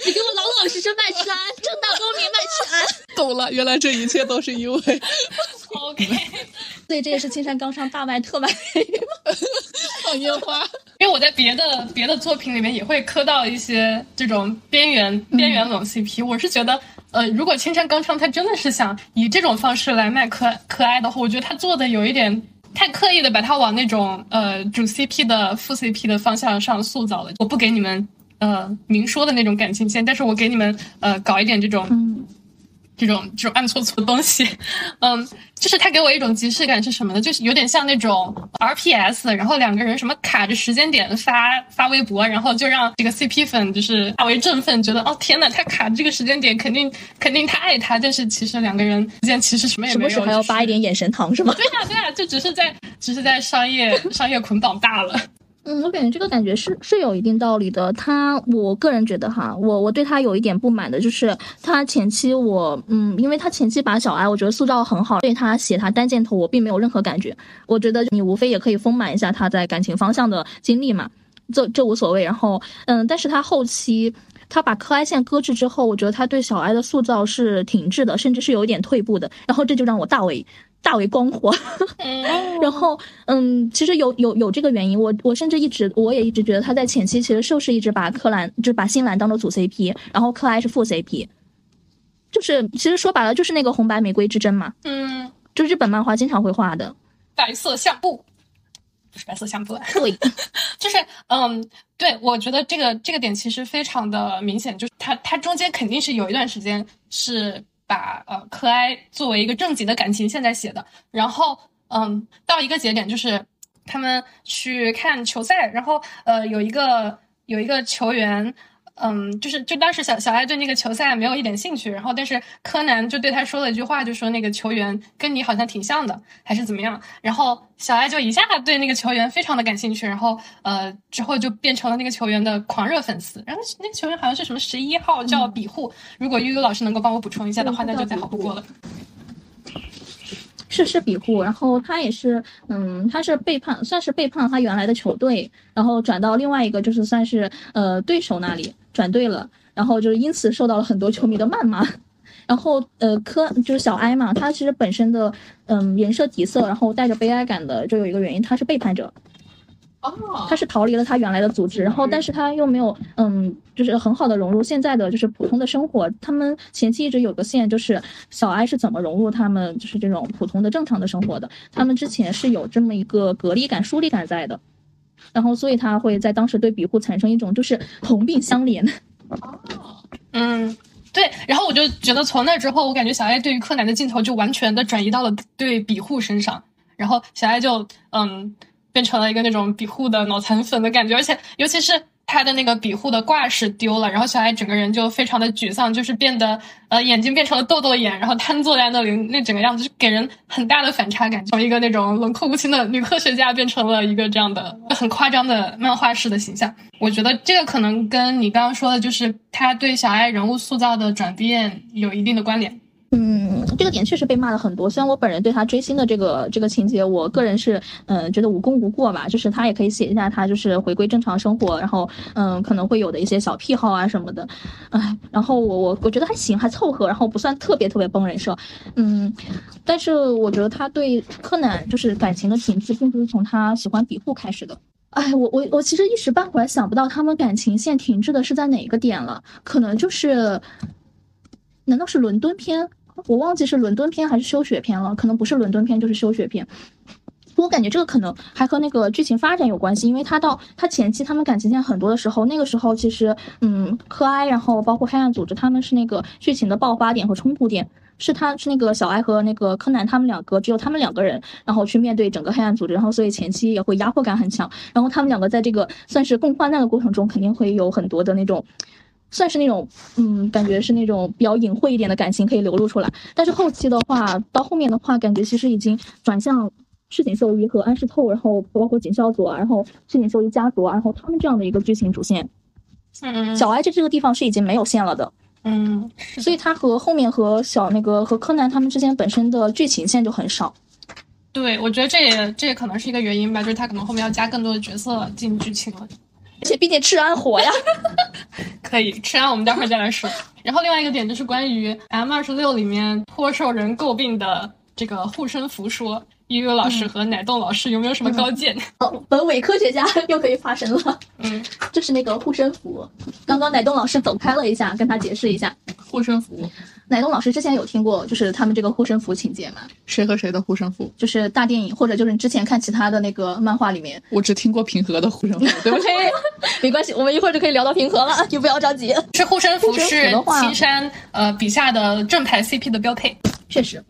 你给我老老实实卖吃安，正大光明卖吃安。懂了，原来这一切都是因为 [laughs] OK。[laughs] 所以这也是青山刚上大卖特卖。放烟花。我在别的别的作品里面也会磕到一些这种边缘边缘冷 CP，、我是觉得，呃，如果青山刚昌他真的是想以这种方式来卖可可爱的话，我觉得他做的有一点太刻意的把他往那种呃主 CP 的副 CP 的方向上塑造了。我不给你们呃明说的那种感情线，但是我给你们呃搞一点这种，这种这种暗搓搓的东西，[laughs] 嗯，就是它给我一种即视感是什么呢？就是有点像那种 RPS，然后两个人什么卡着时间点发发微博，然后就让这个 CP 粉就是大为振奋，觉得哦天呐，他卡这个时间点，肯定肯定他爱他，但是其实两个人之间其实什么也没有，什么时还要发一点眼神糖是吗？对呀、对呀、就只是在只是在商业商业捆绑大了。嗯，我感觉这个感觉是是有一定道理的。他，我个人觉得哈，我我对他有一点不满的就是他前期我，嗯，因为他前期把小哀我觉得塑造很好，对他写他单箭头我并没有任何感觉。我觉得你无非也可以丰满一下他在感情方向的经历嘛，这这无所谓。然后，嗯，但是他后期。他把柯哀线搁置之后，我觉得他对小哀的塑造是停滞的，甚至是有一点退步的。然后这就让我大为大为光火。嗯，[laughs] 然后，嗯，其实有有有这个原因，我我甚至一直我也一直觉得他在前期其实就是一直把柯蓝就是把新兰当做主 CP，然后柯哀是副 CP，就是其实说白了就是那个红白玫瑰之争嘛，嗯，就日本漫画经常会画的。白色相簿不是白色相簿。对，[laughs] 就是嗯，对，我觉得这个这个点其实非常的明显，就是它它中间肯定是有一段时间是把呃可哀作为一个正经的感情现在写的，然后嗯，到一个节点就是他们去看球赛，然后呃有一个有一个球员。嗯，就是就当时小小爱对那个球赛没有一点兴趣，然后但是柯南就对他说了一句话，就说那个球员跟你好像挺像的，还是怎么样？然后小爱就一下对那个球员非常的感兴趣，然后呃之后就变成了那个球员的狂热粉丝。然后那个球员好像是什么十一号叫比护，如果悠悠老师能够帮我补充一下的话，那就再好不过了。是是比护，然后他也是，嗯，他是背叛，算是背叛他原来的球队，然后转到另外一个就是算是呃对手那里转队了，然后就是因此受到了很多球迷的谩骂。然后呃科就是小哀嘛，他其实本身的嗯人设底色，然后带着悲哀感的，就有一个原因，他是背叛者，哦他是逃离了他原来的组织，然后但是他又没有嗯，就是很好的融入现在的就是普通的生活。他们前期一直有个线，就是小哀是怎么融入他们就是这种普通的正常的生活的。他们之前是有这么一个隔离感、疏离感在的，然后所以他会在当时对比护产生一种就是同病相怜。哦 [laughs] 嗯，对。然后我就觉得从那之后，我感觉小爱对于柯南的镜头就完全的转移到了对比护身上，然后小爱就嗯变成了一个那种比护的脑残粉的感觉，而且尤其是。他的那个比护的挂饰丢了，然后小爱整个人就非常的沮丧，就是变得呃眼睛变成了豆豆眼，然后瘫坐在那里，那整个样子就给人很大的反差感，从一个那种冷酷无情的女科学家变成了一个这样的很夸张的漫画式的形象。我觉得这个可能跟你刚刚说的，就是他对小爱人物塑造的转变有一定的关联。嗯，这个点确实被骂了很多。虽然我本人对他追星的这个这个情节，我个人是嗯觉得无功无过吧，就是他也可以写一下他就是回归正常生活，然后嗯可能会有的一些小癖好啊什么的，哎，然后我我我觉得还行，还凑合，然后不算特别特别崩人设，嗯，但是我觉得他对柯南就是感情的停滞，并不是从他喜欢比户开始的。哎，我我我其实一时半会儿想不到他们感情线停滞的是在哪个点了，可能就是，难道是伦敦篇？我忘记是伦敦篇还是休学篇了，可能不是伦敦篇就是休学篇。我感觉这个可能还和那个剧情发展有关系，因为他到他前期他们感情线很多的时候，那个时候其实嗯，柯哀，然后包括黑暗组织，他们是那个剧情的爆发点和冲突点。是他是那个小哀和那个柯南他们两个，只有他们两个人，然后去面对整个黑暗组织，然后所以前期也会压迫感很强。然后他们两个在这个算是共患难的过程中，肯定会有很多的那种，算是那种嗯，感觉是那种比较隐晦一点的感情可以流露出来。但是后期的话，到后面的话，感觉其实已经转向赤井秀一和安室透，然后包括井孝佐啊，然后赤井秀一家族啊，然后他们这样的一个剧情主线。嗯小哀这这个地方是已经没有线了的。嗯，所以他和后面和小那个和柯南他们之间本身的剧情线就很少。对，我觉得这也这也可能是一个原因吧，就是他可能后面要加更多的角色进剧情了。而且毕竟赤安火呀，[laughs] 可以，吃完我们待会儿再来说。然后另外一个点就是关于 M 二十六里面颇受人诟病的这个护身符说，悠悠老师和奶冻老师有没有什么高见？[laughs] 哦，本伪科学家 [laughs] 又可以发声了。嗯，就是那个护身符，刚刚奶冻老师走开了一下，跟他解释一下。护身符，奶冻老师之前有听过，就是他们这个护身符情节吗，谁和谁的护身符？就是大电影或者就是你之前看其他的那个漫画里面。我只听过平和的护身符，对不对。[laughs] 没关系，我们一会儿就可以聊到平和了，你不要着急。是护身符是的话青山呃笔下的正牌 CP 的标配。确实，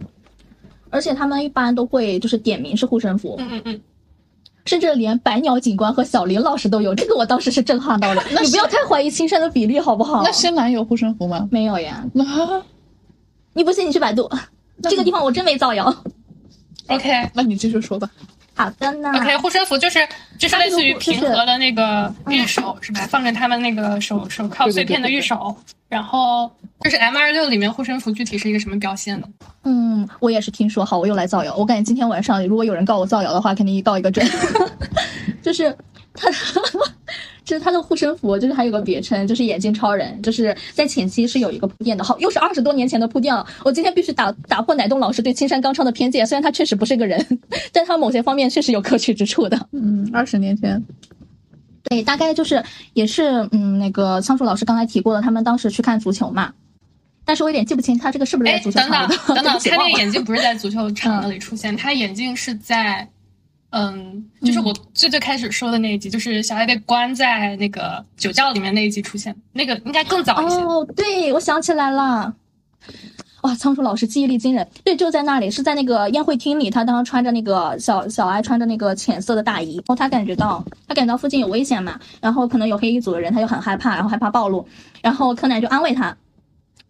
而且他们一般都会就是点名是护身符，嗯嗯嗯，甚至连百鸟警官和小林老师都有，这个我当时是震撼到了。你不要太怀疑青山的比例好不好？那深蓝有护身符吗？没有呀，啊，你不信你去百度，这个地方我真没造谣。OK 那你继续说吧。好的呢 OK，护身符就是就是类似于平和的那个玉手是吧？放着他们那个手手铐碎片的玉手，然后就是 M 二六里面护身符具体是一个什么表现呢？嗯，我也是听说，好，我又来造谣。我感觉今天晚上如果有人告我造谣的话，肯定一告一个准。[laughs] 就是他，就是他的护身符，就是还有个别称，就是眼镜超人，就是在前期是有一个铺垫的。好，又是二十多年前的铺垫了。我今天必须打打破奶冻老师对青山刚昌的偏见，虽然他确实不是个人，[laughs] 但他某些方面确实有可取之处的。嗯，二十年前，对，大概就是也是嗯，那个仓鼠老师刚才提过了，他们当时去看足球嘛。但是我有点记不清他这个是不是在哎，足球场里的，等等等，他那个眼镜不是在足球场 [laughs] 那里出现，他眼镜是在，嗯，就是我最最开始说的那一集，就是小爱被关在那个酒窖里面那一集出现，那个应该更早一些。哦，对，我想起来了。哇，仓鼠老师记忆力惊人。对，就在那里，是在那个宴会厅里，他当时穿着那个小小爱穿着那个浅色的大衣，然后他感觉到他感觉到附近有危险嘛，然后可能有黑衣组的人，他就很害怕，然后害怕暴露，然后柯南就安慰他。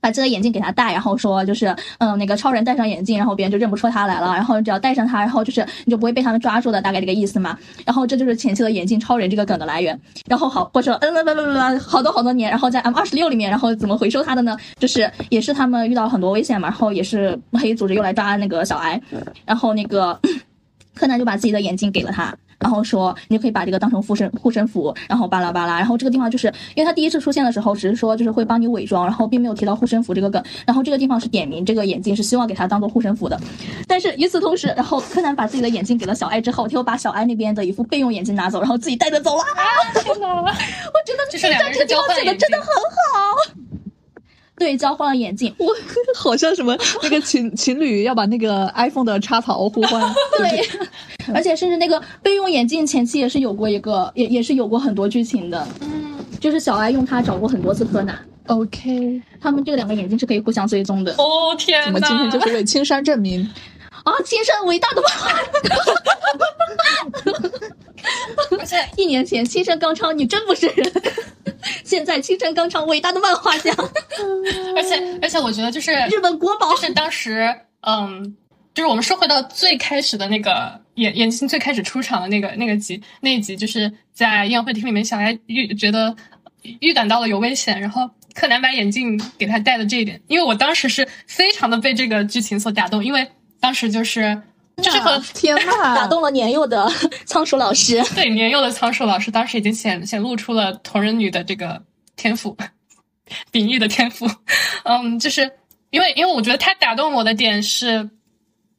把这个眼镜给他戴，然后说就是，嗯，那个超人戴上眼镜，然后别人就认不出他来了，然后只要戴上它，然后就是你就不会被他们抓住的，大概这个意思嘛。然后这就是前期的眼镜超人这个梗的来源。然后好，过去了嗯不不不不，好多好多年，然后在 M 二十六里面，然后怎么回收他的呢？就是也是他们遇到了很多危险嘛，然后也是黑组织又来抓那个小哀，然后那个柯南就把自己的眼镜给了他。然后说，你就可以把这个当成护身护身符，然后巴拉巴拉。然后这个地方就是因为他第一次出现的时候，只是说就是会帮你伪装，然后并没有提到护身符这个梗。然后这个地方是点名这个眼镜是希望给他当做护身符的。但是与此同时，然后柯南把自己的眼镜给了小爱之后，他又把小爱那边的一副备用眼镜拿走，然后自己带着走了。啊！天哪！我觉得就是两个人是交换眼镜这个地方写的真的很好。对，交换了眼镜。我 [laughs] 好像什么那个 [laughs] 情情侣要把那个 iPhone 的插槽互换，[laughs] 对，而且甚至那个备用眼镜前期也是有过一个，也也是有过很多剧情的。嗯，就是小爱用它找过很多次柯南，OK，他们这两个眼镜是可以互相追踪的。哦天哪！我们今天就是为青山证明。啊，青山伟大的漫画！而且一年前青山刚昌，你真不是人。现在青山刚昌，伟大的漫画家，而 [laughs] 且而且，我觉得就是日本国宝。就是当时，嗯，就是我们说回到最开始的那个眼眼镜最开始出场的那个那个集那一集，就是在宴会厅里面，小爱预觉得预感到了有危险，然后柯南把眼镜给他戴的这一点，因为我当时是非常的被这个剧情所打动，因为当时就是就是和天呐，[laughs] 打动了年幼的仓鼠老师。[laughs] 对年幼的仓鼠老师，当时已经显显露出了同人女的这个天赋，[laughs] 秉义的天赋。嗯，就是因为因为我觉得他打动我的点是，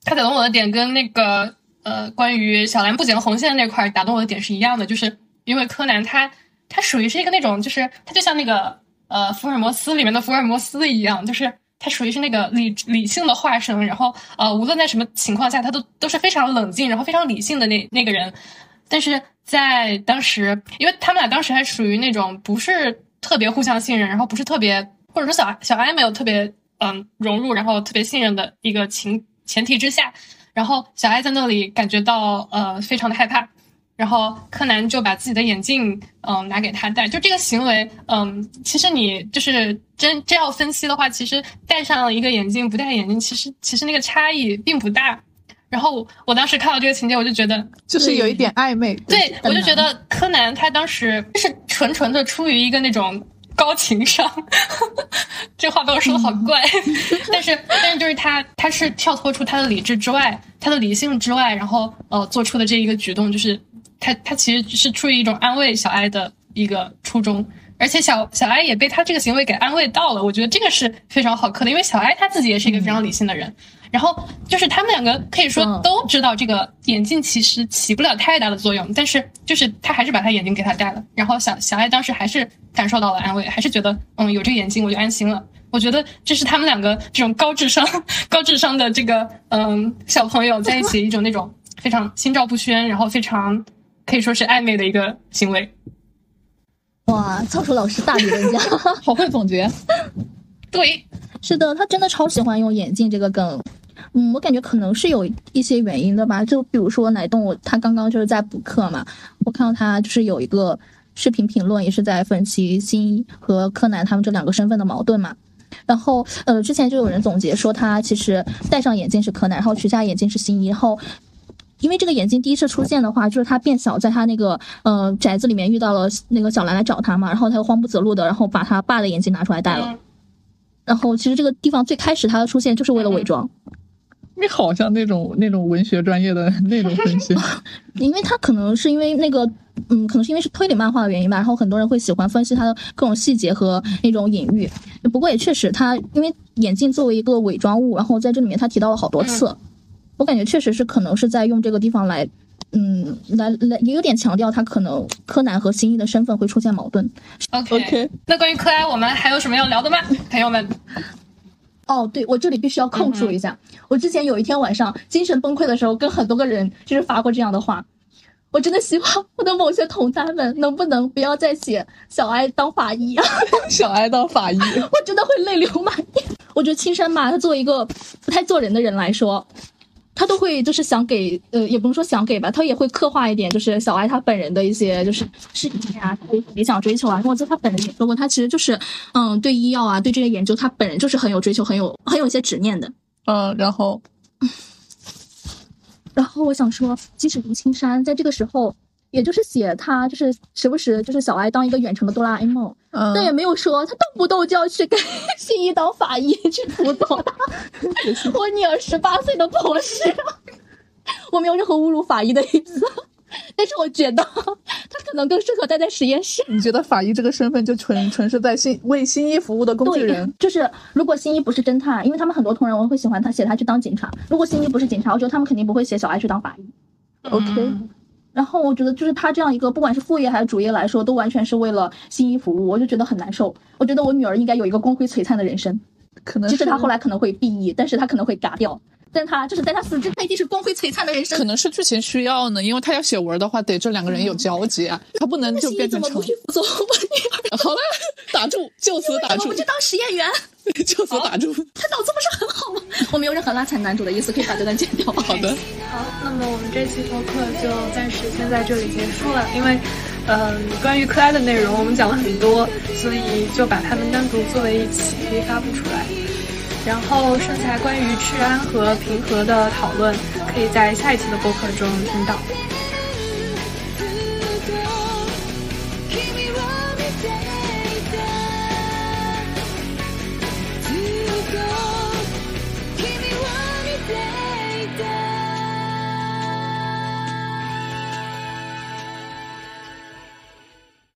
他打动我的点跟那个呃关于小兰不剪红线那块儿打动我的点是一样的，就是因为柯南他他属于是一个那种就是他就像那个呃福尔摩斯里面的福尔摩斯一样，就是。他属于是那个理理性的化身，然后呃，无论在什么情况下，他都都是非常冷静，然后非常理性的那那个人。但是在当时，因为他们俩当时还属于那种不是特别互相信任，然后不是特别，或者说小小艾没有特别嗯融入，然后特别信任的一个情前提之下，然后小艾在那里感觉到呃非常的害怕。然后柯南就把自己的眼镜，嗯，拿给他戴。就这个行为，嗯，其实你就是真真要分析的话，其实戴上一个眼镜，不戴眼镜，其实其实那个差异并不大。然后我当时看到这个情节，我就觉得就是有一点暧昧。对，我就觉得柯南他当时是纯纯的出于一个那种高情商，[laughs] 这话被我说的好怪。[laughs] 但是但是就是他他是跳脱出他的理智之外，他的理性之外，然后呃做出的这一个举动就是。他他其实是出于一种安慰小艾的一个初衷，而且小小艾也被他这个行为给安慰到了。我觉得这个是非常好磕的，因为小艾他自己也是一个非常理性的人。然后就是他们两个可以说都知道这个眼镜其实起不了太大的作用，但是就是他还是把他眼镜给他戴了。然后小小艾当时还是感受到了安慰，还是觉得嗯有这个眼镜我就安心了。我觉得这是他们两个这种高智商 [laughs] 高智商的这个嗯小朋友在一起一种那种非常心照不宣，然后非常。可以说是暧昧的一个行为。哇，仓鼠老师大理人家，[laughs] 好会总结。对，是的，他真的超喜欢用眼镜这个梗。嗯，我感觉可能是有一些原因的吧。就比如说奶冻，他刚刚就是在补课嘛，我看到他就是有一个视频评论，也是在分析新一和柯南他们这两个身份的矛盾嘛。然后，呃，之前就有人总结说，他其实戴上眼镜是柯南，然后取下眼镜是新一，然后。因为这个眼镜第一次出现的话，就是他变小，在他那个呃宅子里面遇到了那个小兰来找他嘛，然后他又慌不择路的，然后把他爸的眼镜拿出来戴了。然后其实这个地方最开始他的出现就是为了伪装。你好像那种那种文学专业的那种分析。[laughs] 因为他可能是因为那个嗯，可能是因为是推理漫画的原因吧，然后很多人会喜欢分析他的各种细节和那种隐喻。不过也确实，他因为眼镜作为一个伪装物，然后在这里面他提到了好多次。我感觉确实是可能是在用这个地方来，嗯，来来也有点强调他可能柯南和新一的身份会出现矛盾。OK，那关于柯哀，我们还有什么要聊的吗，朋友们？哦，对，我这里必须要控诉一下，我之前有一天晚上精神崩溃的时候，跟很多个人就是发过这样的话，我真的希望我的某些同担们能不能不要再写小哀当法医啊，[laughs] 小哀当法医，[laughs] 我真的会泪流满面。我觉得青山吧，他作为一个不太做人的人来说。他都会就是想给，呃，也不能说想给吧，他也会刻画一点，就是小艾他本人的一些就是事情啊，理想追求啊。因为就他本人也说过，他其实就是，嗯，对医药啊，对这些研究，他本人就是很有追求，很有很有一些执念的。嗯，然后，然后我想说，即使吴青山在这个时候。也就是写他，就是时不时就是小爱当一个远程的哆啦 A 梦，但也没有说他动不动就要去跟 [laughs] 新一当法医去辅佐他。我女儿十八岁的博士，我没有任何侮辱法医的意思，但是我觉得他可能更适合待在实验室。你觉得法医这个身份就纯纯是在新为新一服务的工具人？就是如果新一不是侦探，因为他们很多同人文会喜欢他写他去当警察。如果新一不是警察，我觉得他们肯定不会写小爱去当法医。OK。然后我觉得，就是他这样一个，不管是副业还是主业来说，都完全是为了新一服务，我就觉得很难受。我觉得我女儿应该有一个光辉璀璨的人生，可能即使她后来可能会毕业，但是她可能会嘎掉。但他就是在他死之，他一定是光辉璀璨的人生。可能是剧情需要呢，因为他要写文的话，得这两个人有交集啊，他不能就变成成。[laughs] 好了，打住，就此打住。我们就当实验员，就此打住。他脑子不是很好吗？我没有任何拉踩男主的意思，可以把这段剪掉。好的。好，那么我们这期播客就暂时先在这里结束了，因为，嗯，关于柯爱的内容我们讲了很多，所以就把它们单独作为一期发布出来。然后剩下关于赤安和平和的讨论，可以在下一期的播客中听到。